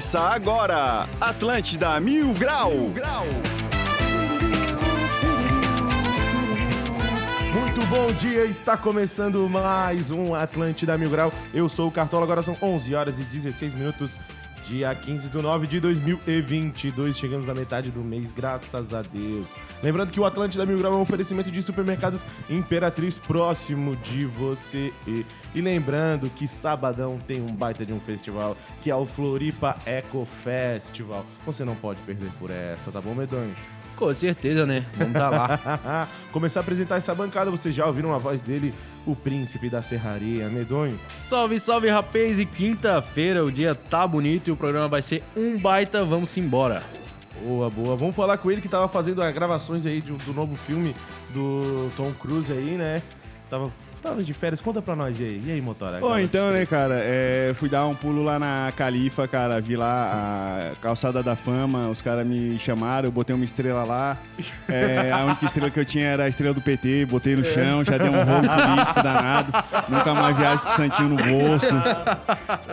Começa agora, Atlântida Mil Grau. Mil Grau. Muito bom dia, está começando mais um Atlântida Mil Grau. Eu sou o Cartola, agora são 11 horas e 16 minutos, dia 15 de 9 de 2022. Chegamos na metade do mês, graças a Deus. Lembrando que o Atlântida Mil Grau é um oferecimento de supermercados Imperatriz próximo de você. E, lembrando que sabadão tem um baita de um festival, que é o Floripa Eco Festival. Você não pode perder por essa, tá bom, Medonho? Com certeza, né? Vamos tá lá. Começar a apresentar essa bancada, vocês já ouviram a voz dele, o príncipe da serraria, Medonho. salve, salve, rapaz! E quinta-feira o dia tá bonito e o programa vai ser um baita, vamos embora. Boa, boa. Vamos falar com ele que tava fazendo as gravações aí do, do novo filme do Tom Cruise aí, né? Tava Tava de férias, conta pra nós aí. E aí, Motora? Ô, então, né, cara, é, fui dar um pulo lá na Califa, cara, vi lá a calçada da fama, os caras me chamaram, eu botei uma estrela lá. É, a única estrela que eu tinha era a estrela do PT, botei no chão, já deu um rolo político danado. Nunca mais viagem pro Santinho no bolso.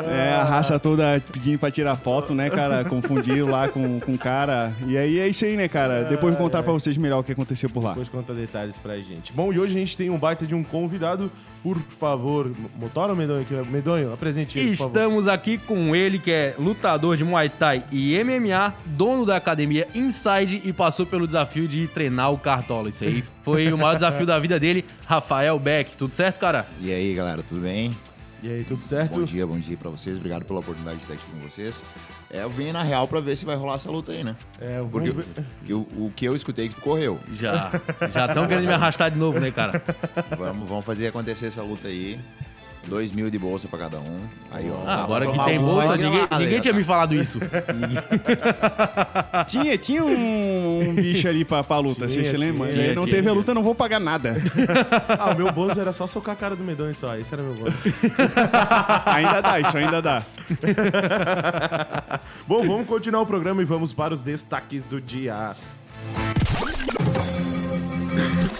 É, a raça toda pedindo pra tirar foto, né, cara? Confundiram lá com o cara. E aí é isso aí, né, cara? Depois vou contar pra vocês melhor o que aconteceu por lá. Depois conta detalhes pra gente. Bom, e hoje a gente tem um baita de um convidado por favor, Motora ou Medonho aqui? Medonho, apresente ele, Estamos aqui com ele, que é lutador de Muay Thai e MMA, dono da academia Inside e passou pelo desafio de treinar o Cartola. Isso aí foi o maior desafio da vida dele, Rafael Beck. Tudo certo, cara? E aí, galera, tudo bem? E aí, tudo certo? Bom dia, bom dia pra vocês. Obrigado pela oportunidade de estar aqui com vocês. É, eu vim na real pra ver se vai rolar essa luta aí, né? É, Porque o, o, que eu escutei que correu. Já. Já estão querendo me arrastar de novo, né, cara? Vamos, vamos fazer acontecer essa luta aí. 2 mil de bolsa pra cada um. Aí, ó. Ah, agora que tem bolsa, ninguém, ninguém tinha me falado isso. tinha, tinha um, um, bicho ali pra, pra luta, tinha, você lembra? Tinha, não tinha, teve a luta, não vou pagar nada. ah, o meu bônus era só socar a cara do medonho só. Esse era meu bônus. ainda dá, isso ainda dá. Bom, vamos continuar o programa e vamos para os destaques do dia.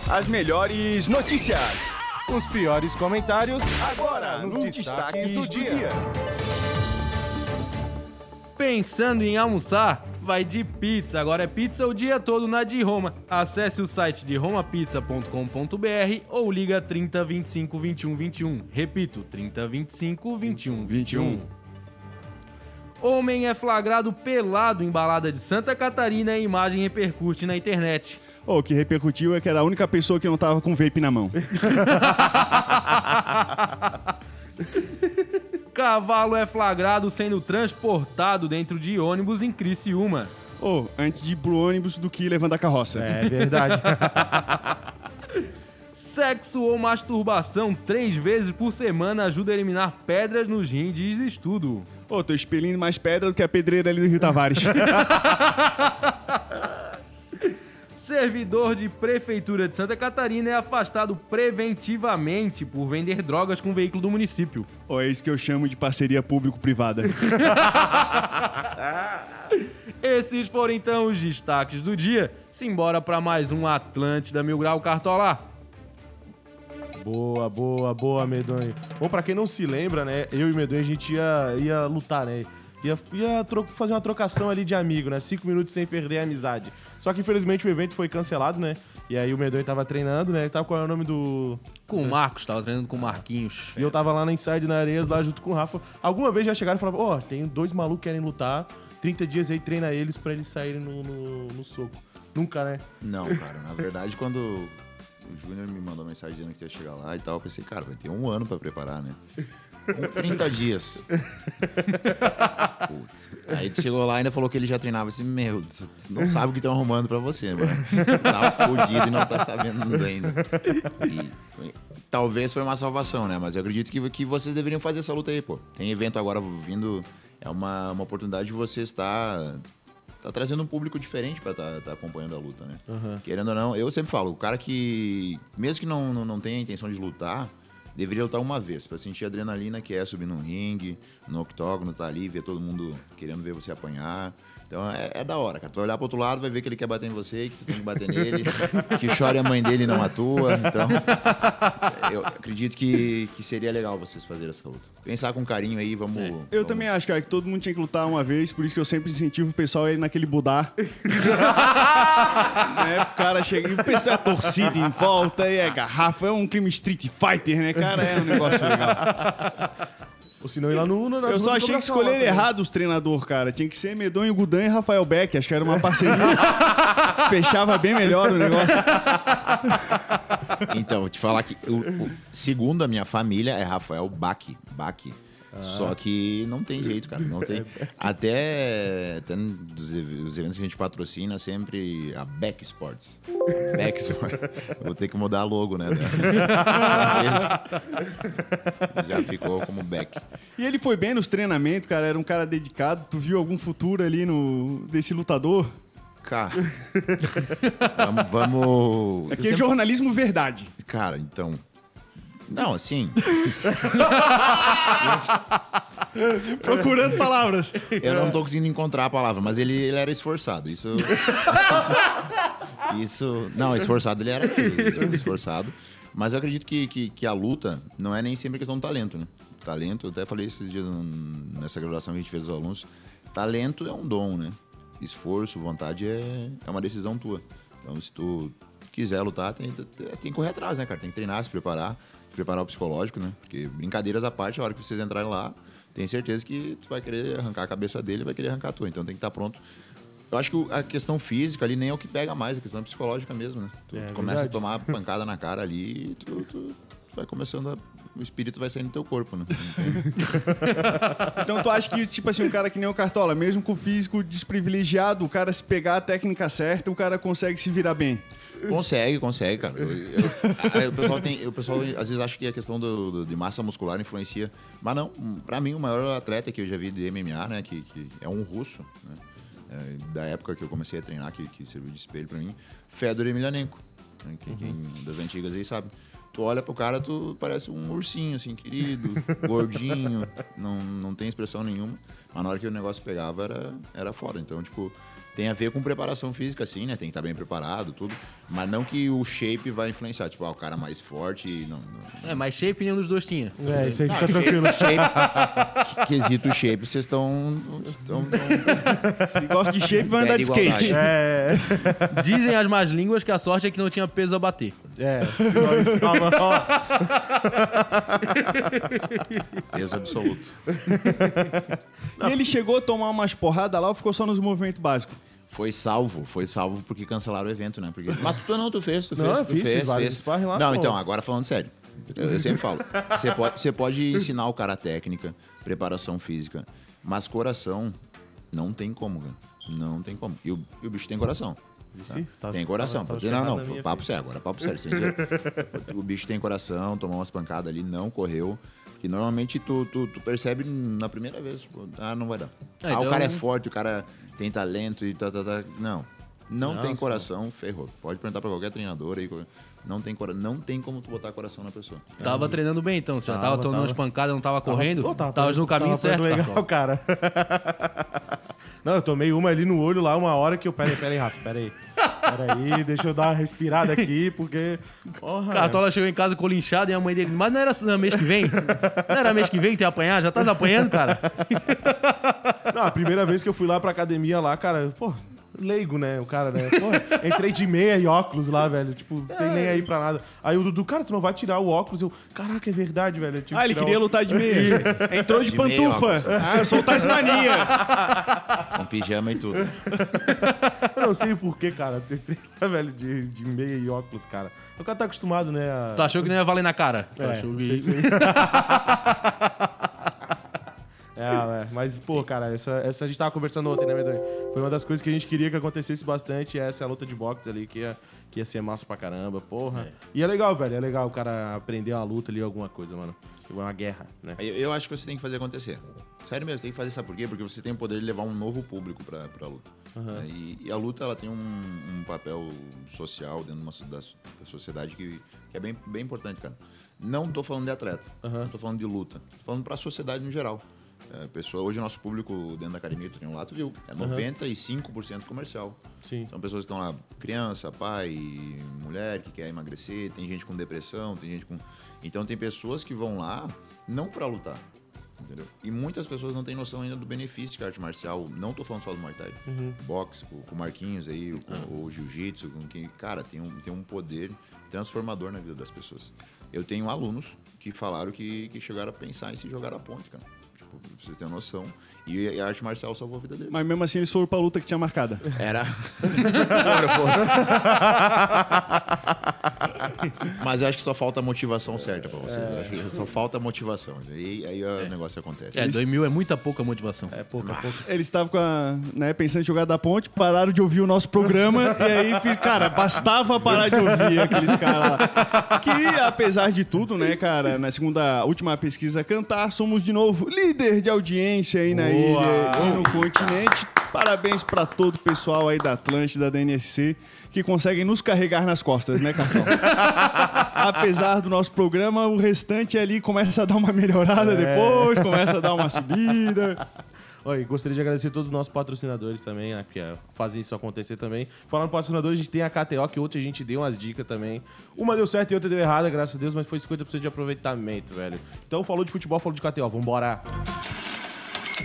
As melhores notícias. Os piores comentários agora nos, nos destaques, destaques do, do dia. dia. Pensando em almoçar? Vai de pizza. Agora é pizza o dia todo na de Roma. Acesse o site de romapizza.com.br ou liga 30 25 21 21. Repito, 30 25 21 21. Homem é flagrado pelado em balada de Santa Catarina e a imagem repercute na internet. O oh, que repercutiu é que era a única pessoa que não tava com vape na mão. Cavalo é flagrado sendo transportado dentro de ônibus em Criciúma. Oh, antes de ir pro ônibus do que levando a carroça. É verdade. Sexo ou masturbação três vezes por semana ajuda a eliminar pedras nos rins, diz estudo. Ô, oh, tô expelindo mais pedra do que a pedreira ali do Rio Tavares. Servidor de Prefeitura de Santa Catarina é afastado preventivamente por vender drogas com veículo do município. Oh, é isso que eu chamo de parceria público-privada. Esses foram então os destaques do dia. Simbora para mais um Atlântida Mil Grau Cartola. Boa, boa, boa, Medonho. Bom, pra quem não se lembra, né? Eu e Medonho a gente ia, ia lutar, né? Ia, ia fazer uma trocação ali de amigo, né? Cinco minutos sem perder a amizade. Só que infelizmente o evento foi cancelado, né? E aí o Medonho tava treinando, né? Ele tava qual é o nome do. Com o Marcos, tava treinando com o Marquinhos. E eu tava lá na Inside na Areias, lá junto com o Rafa. Alguma vez já chegaram e falaram: Ó, oh, tem dois malucos que querem lutar. 30 dias aí treina eles pra eles saírem no, no, no soco. Nunca, né? Não, cara. Na verdade, quando o Júnior me mandou mensagem dizendo que ia chegar lá e tal, eu pensei, cara, vai ter um ano pra preparar, né? Com 30 dias. Putz. Aí chegou lá e ainda falou que ele já treinava assim, meu, você não sabe o que estão arrumando pra você, mano. Tá fudido e não tá sabendo ainda. E, talvez foi uma salvação, né? Mas eu acredito que, que vocês deveriam fazer essa luta aí, pô. Tem evento agora vindo, é uma, uma oportunidade de você estar tá trazendo um público diferente para estar tá, tá acompanhando a luta, né? Uhum. Querendo ou não, eu sempre falo, o cara que, mesmo que não, não, não tenha a intenção de lutar, deveria lutar uma vez, pra sentir a adrenalina que é subir num ringue, no octógono, tá ali, ver todo mundo querendo ver você apanhar. Então é, é da hora, cara. Tu vai olhar pro outro lado, vai ver que ele quer bater em você, que tu tem que bater nele, que chora a mãe dele e não atua. Então, eu acredito que, que seria legal vocês fazerem essa luta. Pensar com carinho aí, vamos. Eu vamos- também acho, cara, que todo mundo tinha que lutar uma vez, por isso que eu sempre incentivo o pessoal a ir naquele Budá. né? O cara chega e o pessoal é torcida em volta, e é garrafa, é um clima Street Fighter, né, cara? É um negócio legal. Ou se não ir lá no Uno. Eu só achei que escolheram errado os treinadores, cara. Tinha que ser Medonho, Gudan e Rafael Beck. Acho que era uma parceria. Fechava bem melhor o negócio. Então, vou te falar que o, o- segundo a minha família é Rafael Bach. Bach. Ah. Só que não tem jeito, cara. Não tem. Até, até ev- os eventos que a gente patrocina, sempre a Beck Sports. Beck Sports. Vou ter que mudar logo, né? Já ficou como Beck. E ele foi bem nos treinamentos, cara. Era um cara dedicado. Tu viu algum futuro ali no desse lutador? Cara, vamos. vamos... Aqui é sempre- jornalismo verdade. Cara, então. Não, assim. Procurando palavras. Eu não tô conseguindo encontrar a palavra, mas ele, ele era esforçado. Isso. Isso. isso- não, esforçado ele era mesmo, esforçado. Mas eu acredito que, que, que a luta não é nem sempre questão do talento, né? Talento, eu até falei esses dias nessa graduação que a gente fez dos alunos. Talento é um dom, né? Esforço, vontade é, é uma decisão tua. Então, se tu quiser lutar, tem, tem que correr atrás, né, cara? Tem que treinar, se preparar, preparar o psicológico, né? Porque brincadeiras à parte, a hora que vocês entrarem lá, tem certeza que tu vai querer arrancar a cabeça dele e vai querer arrancar a tua. Então tem que estar pronto. Eu acho que a questão física ali nem é o que pega mais, a questão psicológica mesmo, né? Tu, É, tu começa verdade. a tomar pancada na cara ali e tu, tu- tu vai começando a. O espírito vai saindo do teu corpo, né? Então tu acha que, tipo assim, um cara que nem o Cartola, mesmo com o físico desprivilegiado, o cara se pegar a técnica certa, o cara consegue se virar bem. Consegue, consegue, cara. Eu- eu- aí o, pessoal tem, o pessoal às vezes acha que a questão do, do- de massa muscular influencia. Mas não, pra mim, o maior atleta que eu já vi de MMA, né? Que, que é um russo, né? é, da época que eu comecei a treinar, que, que serviu de espelho pra mim, Fedor Emelianenko. Né, que, Quem das antigas aí sabe. Tu olha pro cara, tu parece um ursinho, assim, querido, gordinho, não, não tem expressão nenhuma. Mas na hora que o negócio pegava, era, era foda. Então, tipo, tem a ver com preparação física, sim, né? Tem que estar bem preparado, tudo. Mas não que o shape vai influenciar. Tipo, ah, o cara mais forte, não. não. É, mas shape nenhum dos dois tinha. É, isso aí fica tranquilo. Shape, que- quesito shape, vocês estão. estão- Se gosta de shape, vai andar de skate. É, Dizem as más línguas que a sorte é que não tinha peso a bater. é. senão Peso absoluto. E ele chegou a tomar umas porradas lá ou ficou só nos movimentos básicos? Foi salvo, foi salvo porque cancelaram o evento, né? Porque... Mas tu não, tu fez, tu Não, fez. eu tu fiz, fez, fiz fez. lá, Não, pô. então, agora falando sério. Eu, eu sempre falo. Você pode, você pode ensinar o cara técnica, preparação física, mas coração não tem como, cara. Não tem como. E o, e o bicho tem coração. Tá- tem coração. tava- Pode- tava não, não, minha papo sério, agora papo sério. o bicho tem coração, tomou umas pancadas ali, não correu. Que normalmente tu, tu, tu percebe na primeira vez, tipo, ah, não vai dar. É, ah, então- o cara é forte, o cara tem talento e tá, tá, tá. Não. Não Não, tem coração, ferrou. Pode perguntar pra qualquer treinador aí. Não tem, cora- não tem como tu botar coração na pessoa. Tava treinando bem, então. Você já tava, Tava, tomando tava. umas pancadas, não tava correndo? Pô, tava no caminho tava certo, legal, Cartola. cara. Não, eu tomei uma ali no olho lá, uma hora que eu. Pera aí, pera aí, raça, pera aí. Pera aí, deixa eu dar uma respirada aqui, porque. Porra. Cartola chegou em casa colinchado e a mãe dele, mas não era no mês que vem? Não era mês que vem que ia apanhar? Já tá apanhando, cara? Não, a primeira vez que eu fui lá pra academia lá, cara, pô, leigo, né? O cara, né? Pô, entrei de meia e óculos lá, velho. Tipo, sem nem aí pra nada. Aí o Dudu, cara, tu não vai tirar o óculos? Eu, caraca, é verdade, velho. Eu tive Ah, ele queria o- lutar de meia. Entrou de, De pantufa. ah, eu sou o Tasmania. Com pijama e tudo. Eu não sei porquê, cara. Eu entrei lá, velho, de, de meia e óculos, cara. O cara tá acostumado, né? A... Tu achou que não ia valer na cara? Tu É, achou tem que... É, é, Mas, pô, cara, essa, essa a gente tava conversando ontem, né, Medonho? Foi uma das coisas que a gente queria que acontecesse bastante, essa é a luta de boxe ali, que ia, que ia ser massa pra caramba, porra. E é legal, velho, é legal o cara aprender uma luta ali, alguma coisa, mano. Tipo, uma guerra, né? Eu, eu acho que você tem que fazer acontecer. Sério mesmo, tem que fazer, sabe por quê? Porque você tem o poder de levar um novo público pra, pra luta. Né? E, e a luta, ela tem um, um papel social dentro de uma da, da sociedade que, que é bem, bem importante, cara. Não tô falando de atleta, não tô falando de luta. Tô falando pra sociedade no geral. É, pessoa, hoje o nosso público dentro da academia, tu tem um lá, tu viu, é 95% comercial. Sim. São pessoas que estão lá, criança, pai, mulher que quer emagrecer, tem gente com depressão, tem gente com. Então tem pessoas que vão lá não pra lutar. Entendeu? E muitas pessoas não têm noção ainda do benefício que a arte marcial. Não tô falando só do Muay Thai. Boxe, com, Marquinhos aí, o, com o Jiu-Jitsu, com que, cara, tem um, tem um poder transformador na vida das pessoas. Eu tenho alunos que falaram que, que chegaram a pensar em se jogar a ponte, cara. Pra vocês terem noção. E a arte marcial salvou a vida deles. Mas mesmo assim eles foram pra luta que tinha marcada. Era. Mas eu acho que só falta a motivação certa pra vocês. Eu Acho que só falta a motivação. E aí o negócio acontece. É, 2000 é muita pouca motivação. É pouco, é pouco. Eles estavam com a, né, pensando em jogar da ponte, pararam de ouvir o nosso programa e aí, cara, bastava parar de ouvir aqueles caras lá. Que, apesar de tudo, né, cara, na segunda, última pesquisa Cantar, somos de novo líder de audiência aí na Boa! ilha e no continente. Parabéns pra todo o pessoal aí da Atlântida, da NSC, que conseguem nos carregar nas costas, né, Cartão? Apesar do nosso programa, o restante ali começa a dar uma melhorada depois, começa a dar uma subida. Oi, gostaria de agradecer a todos os nossos patrocinadores também, né, que é, fazem isso acontecer também. Falando patrocinadores, a gente tem a KTO, que outra a gente deu umas dicas também. Uma deu certo e outra deu errada, graças a Deus, mas foi 50% de aproveitamento, velho. Então, falou de futebol, falou de KTO, vambora.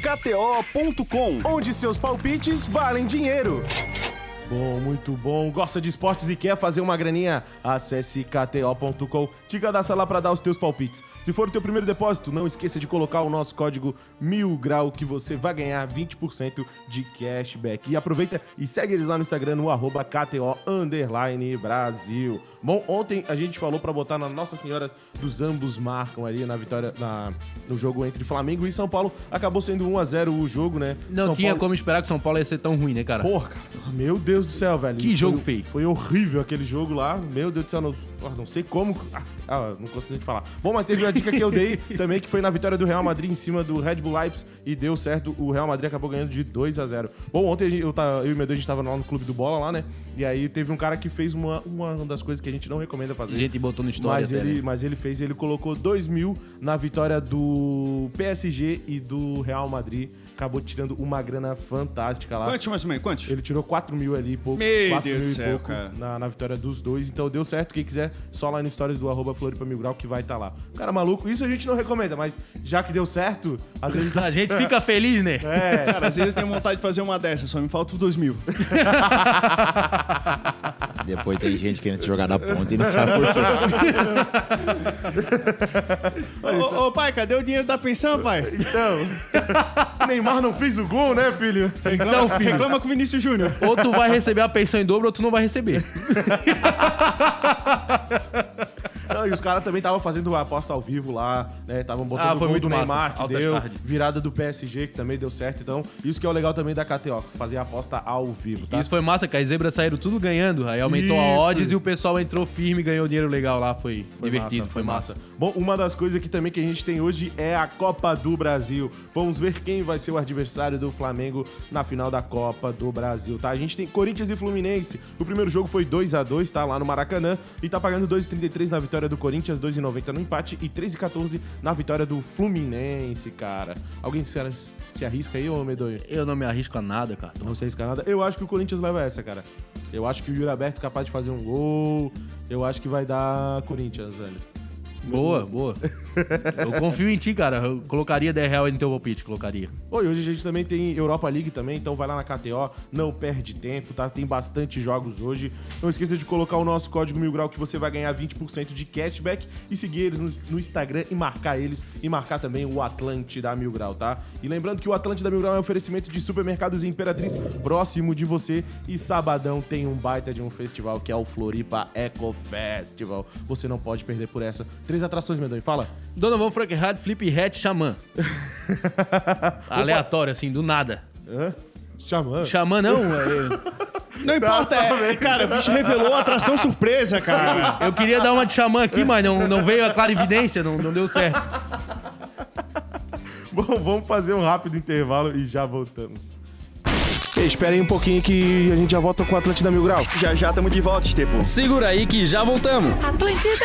KTO.com, onde seus palpites valem dinheiro. Bom, muito bom. Gosta de esportes e quer fazer uma graninha? Acesse kto.com, te cadastra lá para dar os teus palpites. Se for o teu primeiro depósito, não esqueça de colocar o nosso código MILGRAU que você vai ganhar 20% de cashback. E aproveita e segue eles lá no Instagram no arroba KTO underline Brasil. Bom, ontem a gente falou para botar na Nossa Senhora dos Ambos Marcam ali na vitória na, no jogo entre Flamengo e São Paulo. Acabou sendo 1 a 0 o jogo, né? Não São tinha Paulo... como esperar que São Paulo ia ser tão ruim, né, cara? Porra. Meu Deus do céu, velho. Que Foi- jogo feio. Foi horrível aquele jogo lá. Meu Deus do céu, não, não sei como. Ah, ah, não consigo de falar. Bom, mas teve a dica que eu dei também, que foi na vitória do Real Madrid em cima do Red Bull Leipzig e deu certo. O Real Madrid acabou ganhando de 2 a 0 Bom, ontem eu, tava- eu e o meu Deus, a gente tava lá no clube do Bola lá, né? E aí teve um cara que fez uma, uma das coisas que a gente não recomenda fazer. A gente botou no história Mas até, ele, né? mas ele fez, ele colocou 2 mil na vitória do PSG e do Real Madrid. Acabou tirando uma grana fantástica lá. Quantos mais ou menos? Quantos? Ele tirou 4 mil ali, pouco. Meu 4 Deus mil do e céu, pouco cara. Na, na vitória dos dois. Então deu certo. Quem quiser, só lá no Stories do arroba Floripa Mil Grau que vai estar lá. Cara maluco, isso a gente não recomenda, mas já que deu certo, às vezes. A gente fica feliz, né? É, Cara, às vezes eu tenho vontade de fazer uma dessas, só me falta os dois mil. Depois tem gente querendo se jogar na ponta e não sabe por quê. Ô, ô, pai, cadê o dinheiro da pensão, pai? então. Neymar não fez o gol, né, filho? Então, filho, Reclama com o Vinícius Júnior. ou tu vai receber a pensão em dobro ou tu não vai receber. Não, e os caras também estavam fazendo a aposta ao vivo lá, né? Estavam botando Ah, o foi gol muito do massa. Neymar, que Altas deu. tarde. Virada do PSG, que também deu certo. Então, isso que é o legal também da KTO, fazer a aposta ao vivo, tá? Isso foi massa, que as zebras saíram tudo ganhando. Aí aumentou a Isso. odds e o pessoal entrou firme e ganhou dinheiro legal lá. Foi, Foi divertido, massa, foi massa. Bom, uma das coisas aqui também que a gente tem hoje é a Copa do Brasil. Vamos ver quem vai ser o adversário do Flamengo na final da Copa do Brasil, tá? A gente tem Corinthians e Fluminense. O primeiro jogo foi 2 a 2 tá? Lá no Maracanã. E tá pagando 2,33 na vitória do Corinthians, 2,90 no empate e 3,14 na vitória do Fluminense, cara. Alguém se, se arrisca aí, ô Medonho? Eu não me arrisco a nada, cara. Não sei arriscar nada. Eu acho que o Corinthians leva essa, cara. Eu acho que o Yuri Aberto é capaz de fazer um gol. Eu acho que vai dar Corinthians, velho. Boa, boa. Eu confio em ti, cara. Eu colocaria 10 reais no teu palpite, colocaria. Oi, hoje a gente também tem Europa League também, então vai lá na KTO, não perde tempo, tá? Tem bastante jogos hoje. Não esqueça de colocar o nosso código Mil Grau que você vai ganhar 20% de cashback e seguir eles no, Instagram e marcar eles e marcar também o Atlântida Mil Grau, tá? E lembrando que o Atlântida Mil Grau é um oferecimento de supermercados Imperatriz próximo de você e sabadão tem um baita de um festival que é o Floripa Eco Festival. Você não pode perder por essa. Três atrações, Medonho. Fala. Donovan Frankenheim, Flip Hat, Xamã. Aleatório, assim, do nada. Hã? Xamã. Xamã não, é- Não importa, é, cara, o bicho revelou a atração surpresa, cara. eu queria dar uma de Xamã aqui, mas não, não veio a clarividência, não, não deu certo. Bom, vamos fazer um rápido intervalo e já voltamos. Esperem um pouquinho que a gente já volta com o Atlântida Mil Grau. Já já estamos de volta, Estepo. Segura aí que já voltamos. Atlântida.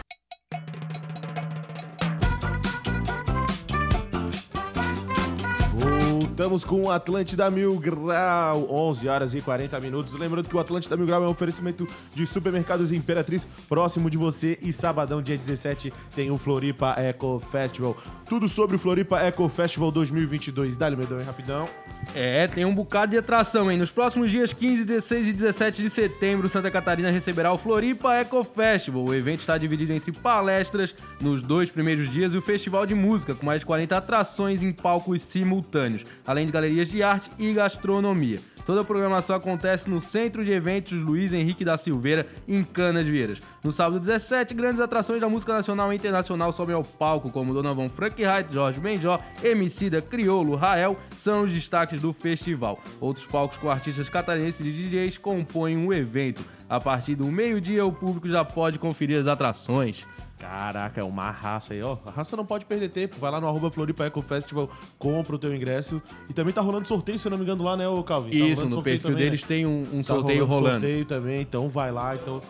Voltamos com o Atlântida Mil Grau, 11 horas e 40 minutos. Lembrando que o Atlântida Mil Grau é um oferecimento de supermercados Imperatriz, próximo de você. E sabadão, dia 17, tem o Floripa Eco Festival. Tudo sobre o Floripa Eco Festival 2022. Dá-lhe, Medão, hein, rapidão. É, tem um bocado de atração, hein? Nos próximos dias 15, 16 e 17 de setembro, Santa Catarina receberá o Floripa Eco Festival. O evento está dividido entre palestras nos dois primeiros dias e o festival de música, com mais de 40 atrações em palcos simultâneos, além de galerias de arte e gastronomia. Toda a programação acontece no Centro de Eventos Luiz Henrique da Silveira, em Canas Vieiras. No sábado 17, grandes atrações da música nacional e internacional sobem ao palco, como Donovan Frank Wright, Jorge Benjó, Emicida, Criolo, Rael, são os destaques do festival. Outros palcos com artistas catarinenses e DJs compõem o evento. A partir do meio-dia, o público já pode conferir as atrações. Caraca, é uma raça aí, ó. A raça não pode perder tempo. Vai lá no arroba Floripa Eco Festival, compra o teu ingresso. E também tá rolando sorteio, se eu não me engano, lá, né, ô Calvin? Tá Isso, rolando no perfil também, deles né? tem um, um Tá sorteio rolando. sorteio também, então vai lá. Então...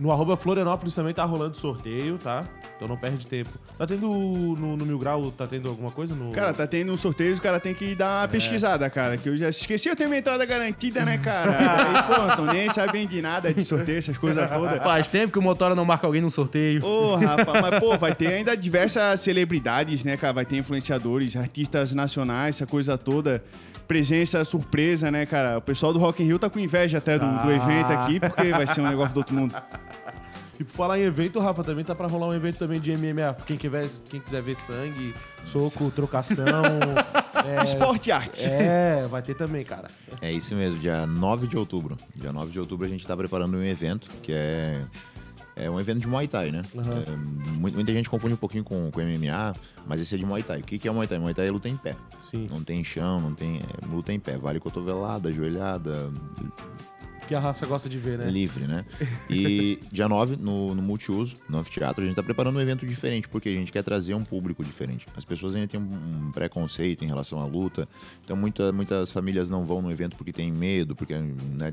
No arroba Florianópolis também tá rolando sorteio, tá? Então não perde tempo. Tá tendo no, no Mil Grau, tá tendo alguma coisa? No... Cara, tá tendo um sorteio, o cara tem que dar uma pesquisada, cara. Que eu já esqueci, eu tenho minha entrada garantida, né, cara? Aí, pô, então nem sabem de nada de sorteio, essas coisas todas. Faz tempo que o Motora não marca alguém num sorteio. Ô, rapaz, mas pô, vai ter ainda diversas celebridades, né, cara? Vai ter influenciadores, artistas nacionais, essa coisa toda. Presença surpresa, né, cara? O pessoal do Rock in Rio tá com inveja até do, do evento aqui, porque vai ser um negócio do outro mundo. E por falar em evento, Rafa, também tá pra rolar um evento também de MMA. Quem quiser, quem quiser ver sangue, soco, trocação. é, Esporte e arte. é, vai ter também, cara. É isso mesmo, dia 9 de outubro. Dia 9 de outubro a gente tá preparando um evento que é. É um evento de Muay Thai, né? É, mu- muita gente confunde um pouquinho com, com MMA, mas esse é de Muay Thai. O que, que é Muay Thai? Muay Thai é luta em pé. Sim. Não tem chão, não tem. É luta em pé. Vale cotovelada, joelhada, Que a raça gosta de ver, né? livre, né? E dia 9, no, no Multiuso, no anfiteatro, a gente tá preparando um evento diferente, porque a gente quer trazer um público diferente. As pessoas ainda têm um, preconceito em relação à luta, então muita, muitas famílias não vão no evento porque tem medo, porque né,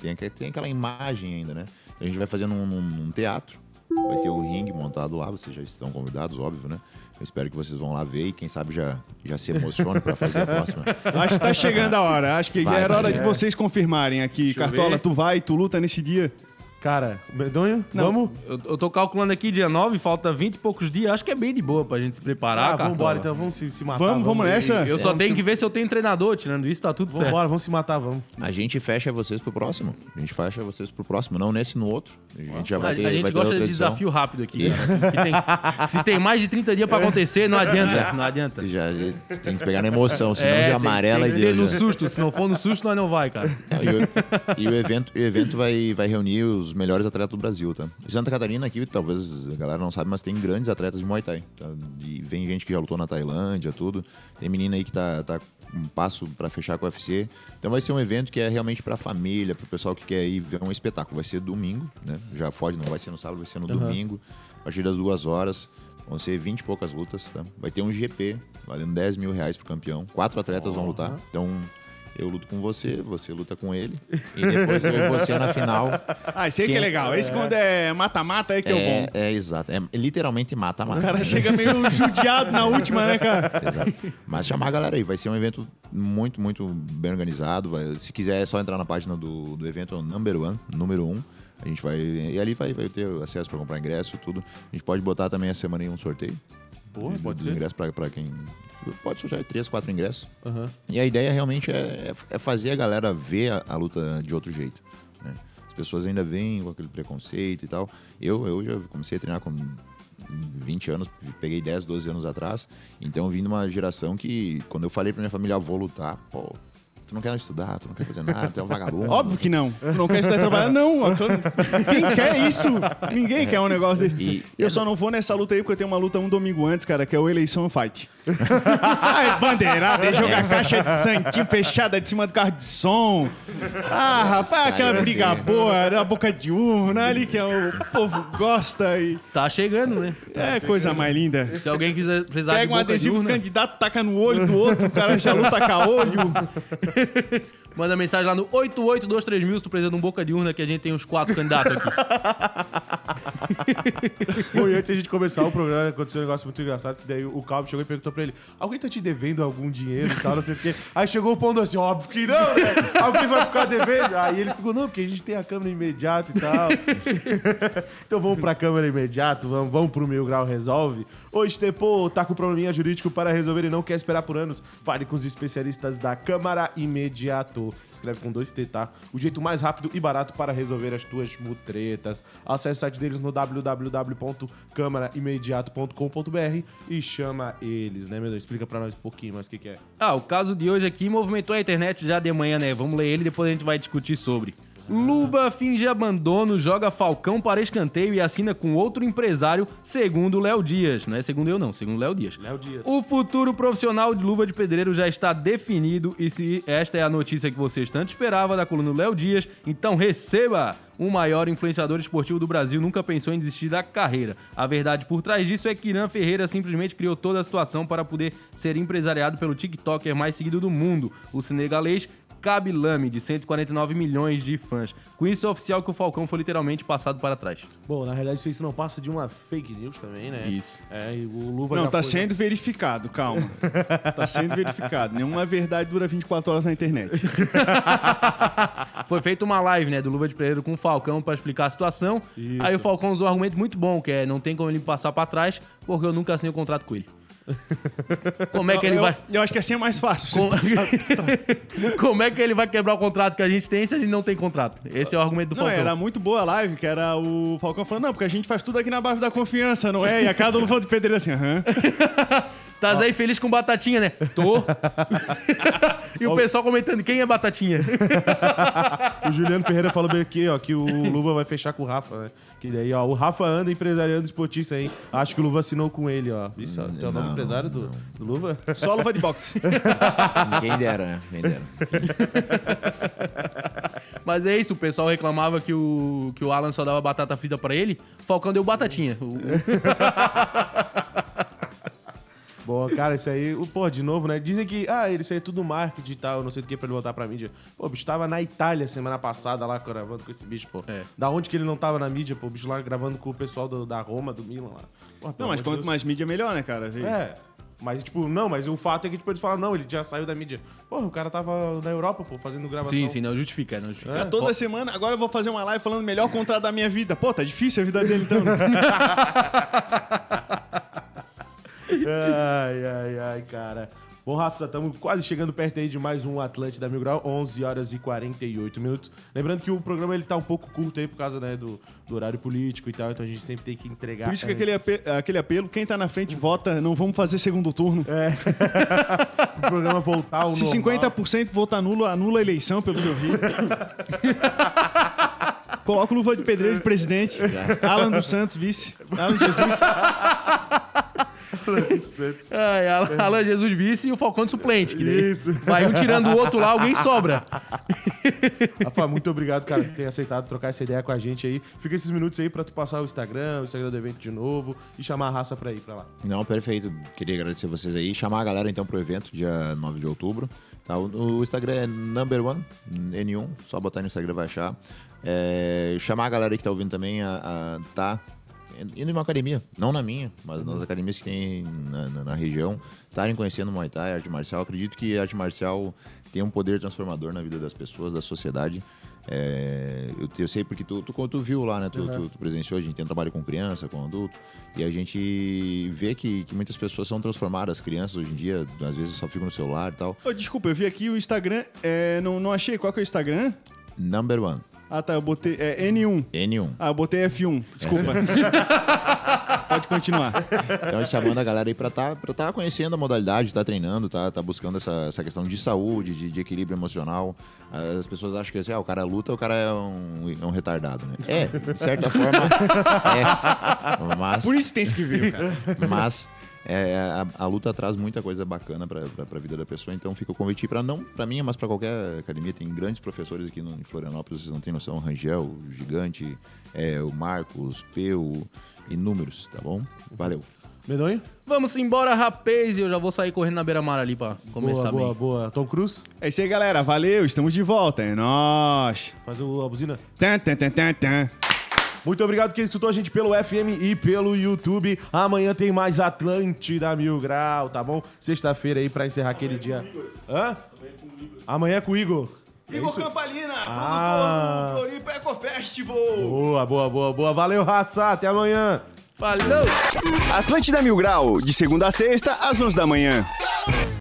tem, tem aquela imagem ainda, né? Então a gente vai fazer num, num- num teatro, vai ter o ringue montado lá, vocês já estão convidados, óbvio, né? Eu espero que vocês vão lá ver e quem sabe já, já se emocione para fazer a próxima. Acho que tá chegando a hora. Acho que Vai, já era hora de é. vocês confirmarem aqui. Deixa Cartola, tu vai, tu luta nesse dia. Cara, Medonho, Não. vamos? Eu, eu tô calculando aqui dia 9, falta 20 e poucos dias. Acho que é bem de boa pra gente se preparar, Ah, cara. vambora então, vamos se, se matar. Vamos, vamos nessa? Eu só Vamos tenho se- que ver se eu tenho treinador. Tirando isso, tá tudo certo. Vambora, vamos se matar, vamos. A gente fecha vocês pro próximo. A gente fecha vocês pro próximo, não nesse no outro. A gente já A, vai a ter, gente vai ter gosta de desafio rápido aqui. tem, se tem mais de 30 dias pra acontecer, não adianta. Não adianta. Já, já tem que pegar na emoção, senão É, de tem- amarela tem e que ser deu, no já. susto. Se não for no susto, nós não vai, cara. Não, e, o, e o evento, o evento vai, vai reunir os melhores atletas do Brasil, tá? Santa Catarina aqui, talvez a galera não sabe, mas tem grandes atletas de Muay Thai. tá? E vem gente que já lutou na Tailândia, tudo. Tem menina aí que tá, tá um passo pra fechar com o UFC. Então vai ser um evento que é realmente pra família, pro pessoal que quer ir ver um espetáculo. Vai ser domingo, né? Já foge, não vai ser no sábado, vai ser no domingo, a partir das duas horas. Vão ser 20 e poucas lutas, tá? Vai ter um GP, valendo 10 mil reais pro campeão. Quatro atletas vão lutar. Então, eu luto com você, você luta com ele. E depois eu e você na final. Ah, isso aí que é legal. Esse quando é mata-mata é que é, o É, bom. é exato. É literalmente mata-mata. O cara chega meio judiado na última, né, cara? Exato. Mas chamar a galera aí, vai ser um evento muito, muito bem organizado. vai- se quiser, é só entrar na página do, do evento Number One, número um. A gente vai. E ali vai, vai ter acesso para comprar ingresso, tudo. A gente pode botar também essa semana em um sorteio. De- pode ser. ingressos para quem. Pode sortear três, quatro ingressos. Aham. E a ideia realmente é, é- é fazer a galera ver a, a luta de outro jeito. né? As pessoas ainda vêm com aquele preconceito e tal. Eu, eu já comecei a treinar com 20 anos, peguei 10, 12 anos atrás. Então eu vim de uma geração que, quando eu falei pra minha família, ah, vou lutar, pô, Tu não quer estudar, tu não quer fazer nada, tu é um vagabundo. Óbvio que não. Tu não quer estar trabalhando? Não. ó, tô- Quem quer isso? Ninguém quer um negócio desse. E- eu só não vou nessa luta aí porque eu tenho uma luta um domingo antes, cara, que é o Eleição Fight. Ai, bandeirada, é jogar caixa de santinho fechada de cima do carro de som. Ah, rapaz, aquela briga boa na boca de urna ali que é o povo gosta e Tá chegando, né? é coisa mais linda. Se alguém quiser precisar Pega de um de adesivo do urna, candidato, taca no olho do outro, o cara já luta com a olho. manda mensagem lá no 8823000 se tu precisa de um boca de urna que a gente tem uns quatro candidatos aqui. Bom, e antes de a gente começar o programa, aconteceu um negócio muito engraçado, que daí o Calvo chegou e perguntou pra ele, alguém tá te devendo algum dinheiro e tal, não sei o quê. Aí chegou o Pão assim, óbvio que não, né? Alguém vai ficar devendo? Aí ele ficou, não, porque a gente tem a câmera imediata e tal. então vamos pra câmera imediato, vamos, vamos pro Mil Grau Resolve. Hoje, Tepo tá com probleminha jurídico para resolver e não quer esperar por anos. Fale com os especialistas da Câmara Imediato. Escreve com dois T, tá? O jeito mais rápido e barato para resolver as tuas mutretas. Acesse deles no www.câmaraimediato.com.br e chama eles, né, meu Deus? Explica pra nós um pouquinho mais o que, que é. Ah, o caso de hoje aqui movimentou a internet já de manhã, né? Vamos ler ele e depois a gente vai discutir sobre. Luba finge abandono, joga Falcão para escanteio e assina com outro empresário, segundo Léo Dias. Não é segundo eu, não, segundo Léo Dias. Léo Dias. O futuro profissional de luva de pedreiro já está definido e se esta é a notícia que vocês tanto esperavam da coluna Léo Dias, então receba! O maior influenciador esportivo do Brasil nunca pensou em desistir da carreira. A verdade por trás disso é que Irã Ferreira simplesmente criou toda a situação para poder ser empresariado pelo TikToker mais seguido do mundo, o senegalês Kabilame, de 149 milhões de fãs. Com isso é oficial que o Falcão foi literalmente passado para trás. Bom, na realidade isso não passa de uma fake news também, né? Isso. É, e o Luva Não, tá foi- sendo verificado, calma. Tá sendo verificado. Nenhuma verdade dura 24 horas na internet. Foi feita uma live, né, do Luva de Pedreiro com o Falcão para explicar a situação. Isso. Aí o Falcão usou um argumento muito bom, que é não tem como ele passar para trás, porque eu nunca assinei o contrato com ele. Como é que ele eu, vai... Eu acho que assim é mais fácil. Com- Como é que ele vai quebrar o contrato que a gente tem se a gente não tem contrato? Esse é o argumento do Não, Falcão. era muito boa a live, que era o Falcão falando, não, porque a gente faz tudo aqui na base da confiança, não é? E a cada um falou de pedreiro assim, aham. Tás aí feliz com Batatinha, né? Tô. e o pessoal comentando, quem é Batatinha? O Juliano Ferreira falou bem aqui, ó, que o Luva vai fechar com o Rafa, né? Que daí, ó, o Rafa anda empresariando esportista, hein? Acho que o Luva assinou com ele, ó. Isso, ó, tem o nome Não, empresário do, do Luva? Só luva de boxe. Quem dera, né? Quem dera. Mas é isso, o pessoal reclamava que o, que o Alan só dava batata frita pra ele. Falcão deu batatinha. O- Bom, cara, isso aí, o- pô, de novo, né? Dizem que, ah, isso aí é tudo marketing e tal, não sei do que pra ele voltar pra mídia. Pô, o bicho tava na Itália semana passada lá gravando com esse bicho, pô. É. Da onde que ele não tava na mídia, pô? O bicho lá gravando com o pessoal do- da Roma, do Milan lá. Pô, Não, mas quanto Deus. mais mídia, melhor, né, cara? Vê. É. Mas, tipo, não, mas o fato é que, tipo, eles falaram, não, ele já saiu da mídia. Porra, o cara tava na Europa, pô, fazendo gravação. sim, sim, não justifica, não justifica. É. Toda semana, agora eu vou fazer uma live falando o melhor contrato da minha vida. Pô, tá difícil a vida dele então. Ai, ai, ai, cara. Bom, raça, estamos quase chegando perto aí de mais um Atlântida Mil Grau, 11 horas e 48 minutos. Lembrando que o programa ele tá um pouco curto aí por causa né, do, do horário político e tal, então a gente sempre tem que entregar. Por isso que aquele, ape- aquele apelo, quem tá na frente vota, não vamos fazer segundo turno. O programa voltar ao Se normal. 50% votar nulo, anula a eleição, pelo que eu vi. Coloca o Luva de Pedreiro de presidente. Alan dos Santos, vice. Alan Jesus. Ai, Alan, Alan Jesus vice e o Falcão de suplente. Isso. Vai um tirando o outro lá, alguém sobra. Rafa, muito obrigado, cara, por ter aceitado trocar essa ideia com a gente aí. Fica esses minutos aí pra tu passar o Instagram, o Instagram do evento de novo e chamar a raça pra ir pra lá. Não, perfeito. Queria agradecer vocês aí. Chamar a galera então pro evento, dia 9 de outubro. Tá? O, Instagram é number one, N1. Só botar no Instagram vai achar. É, chamar a galera aí que tá ouvindo também a, a tá indo em uma academia. Não na minha, mas nas academias que tem na, na- na região. Estarem conhecendo Muay Thai, arte marcial. Acredito que a arte marcial tem um poder transformador na vida das pessoas, da sociedade. É, eu, eu sei porque tu, tu, tu viu lá, né? Tu, tu- tu presenciou, a gente tem um trabalho com criança, com adulto, e a gente vê que, que muitas pessoas são transformadas, crianças hoje em dia, às vezes só ficam no celular e tal. Ô, desculpa, eu vi aqui o Instagram, é, não, não achei. Qual que é o Instagram? Number one, Ah, tá, eu botei. É N1. N1. Ah, eu botei F1. Desculpa. pode continuar. Então, chamando a galera aí pra tá, pra tá conhecendo a modalidade, tá treinando, tá, tá buscando essa, essa questão de saúde, de, de equilíbrio emocional. As pessoas acham que assim, ah, o cara luta, o cara é um, é um retardado, né? É, de certa forma, é. Mas, Por isso tem esquivinho, cara. mas é, a, a luta traz muita coisa bacana pra, pra, pra vida da pessoa, então fica o convite para não pra mim, mas pra qualquer academia. Tem grandes professores aqui no, em Florianópolis, vocês não têm noção. O Rangel, o Gigante, é, o Marcos, o Peu, inúmeros, tá bom? Valeu. Medonho? Vamos embora, rapaz. E eu já vou sair correndo na beira-mar ali pra começar Boa, boa, bem. boa. Tom Cruise? É isso aí, galera. Valeu, estamos de volta. É nóis. Faz o, a buzina. Tan, tan, tan, tan, tan. Muito obrigado quem escutou a gente pelo FM e pelo YouTube. Amanhã tem mais Atlântida Mil Grau, tá bom? Sexta-feira aí pra encerrar aquele dia. Hã? Amanhã é com o Igor. É Igor isso? Campalina, Ah. produtor do Floripa Eco Festival. Boa, boa, boa, boa. Valeu, raça. Até amanhã. Falou! Atlântida Mil Grau, de segunda a sexta, às 11 da manhã.